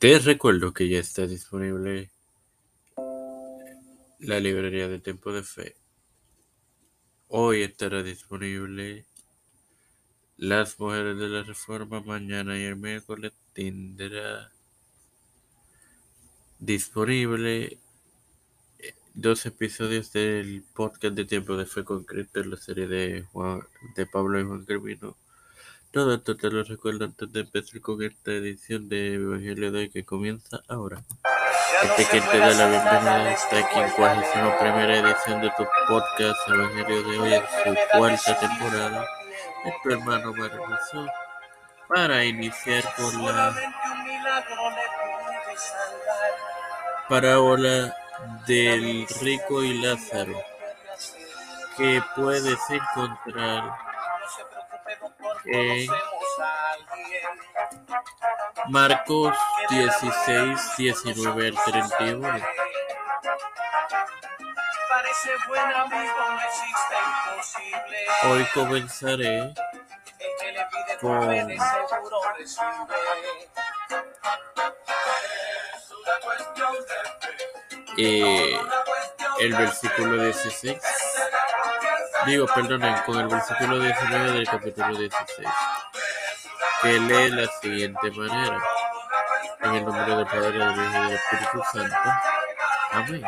Te recuerdo que ya está disponible la librería de Tiempo de Fe. Hoy estará disponible Las Mujeres de la Reforma. Mañana y el miércoles tendrá disponible dos episodios del podcast de Tiempo de Fe con Cristo en la serie de, Juan, de Pablo y Juan Carvino. Todo esto te lo recuerdo antes de empezar con esta edición de Evangelio de hoy que comienza ahora. Este que te da la bienvenida a esta quincuagésima primera edición de tu podcast Evangelio de hoy en su cuarta temporada. Es tu hermano maravilloso para iniciar con la parábola del rico y Lázaro que puedes encontrar en Marcos 16, 19 al 31. Hoy comenzaré con eh, el versículo 16. Digo, perdonen, con el versículo 19 del capítulo 16, que lee la siguiente manera. En el nombre del Padre, del Hijo y del Espíritu Santo. Amén.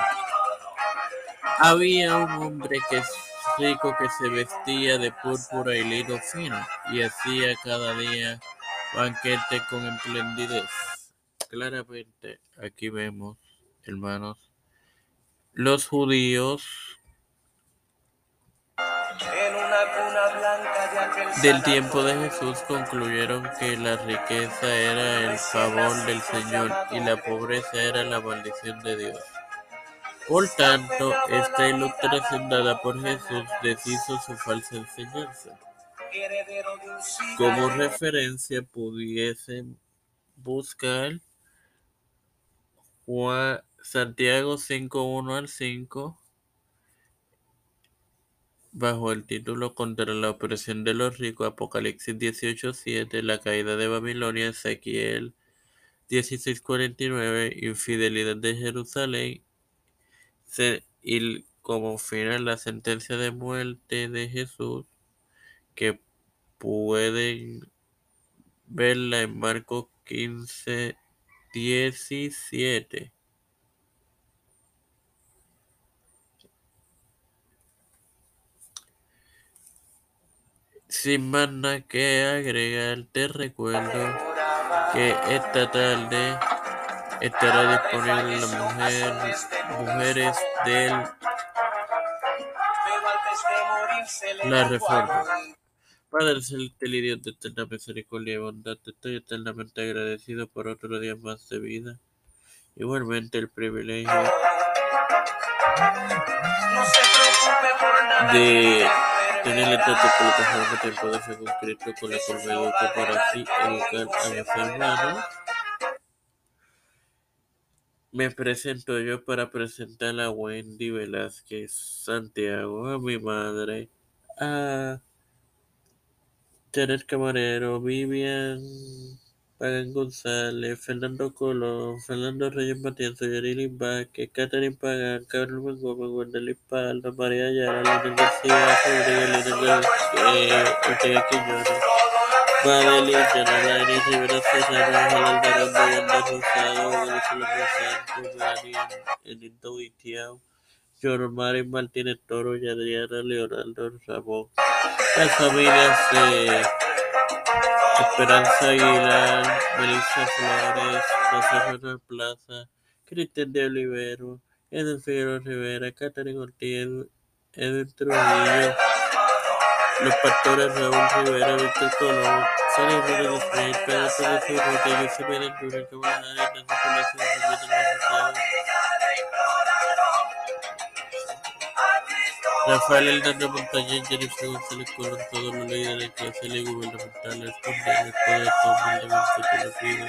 Había un hombre que es rico que se vestía de púrpura y lino fino y hacía cada día banquete con esplendidez. Claramente aquí vemos, hermanos, los judíos del tiempo de Jesús concluyeron que la riqueza era el favor del Señor y la pobreza era la maldición de Dios. Por tanto, esta ilustración dada por Jesús deshizo su falsa enseñanza. Como referencia pudiesen buscar Juan, Santiago 5.1 al 5 bajo el título Contra la opresión de los ricos, Apocalipsis 18.7, la caída de Babilonia, Ezequiel 16.49, infidelidad de Jerusalén, y como final la sentencia de muerte de Jesús, que pueden verla en Marcos 15.17. Sin más nada que agregar, te recuerdo que esta tarde estará disponible la mujer, mujeres del la reforma. Padre celestial y Dios de eterna misericordia y bondad, te estoy eternamente agradecido por otro día más de vida. Igualmente el privilegio de tener plataforma tiempo de fe con Cristo con la me educo para así educar a mis hermanos. Me presento yo para presentar a Wendy Velázquez Santiago, a mi madre, a Janet Camarero, Vivian Pagan González, Fernando Colón, Fernando Reyes Matienzo, Yarili Vázquez, Catherine Pagan, Carlos Gómez, Wendelin Palma, María Ayala, Lina García, Rodríguez, eh, Ortega Quiñones, Madeline, Yanalaini, Rivera Serrano, Ángel Alvarado, Yanda Rosado, Venezuela Santos, Dani, Enito Itiao, Yormari Martínez Toro y Adriana Leonardo Ramón. Las familias de Esperanza Aguilar, Melissa Flores, José Manuel Plaza, Cristian de Olivero, Edwin Figueroa Rivera, Catherine Ortiz, Edwin Trujillo, los pastores Raúl Rivera, Víctor Colón, Sani Rodríguez Pedro Pérez Urrutia, José Pérez Junior, Camarada, Ignacio Palacio, Rafael Hernández Montañez, Jennifer González Colón, todos los líderes eclesiales y gubernamentales, condenen todo esto pido.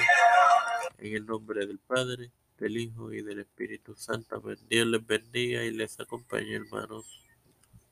En el nombre del Padre, del Hijo y del Espíritu Santo. Dios les bendiga y les acompañe, hermanos.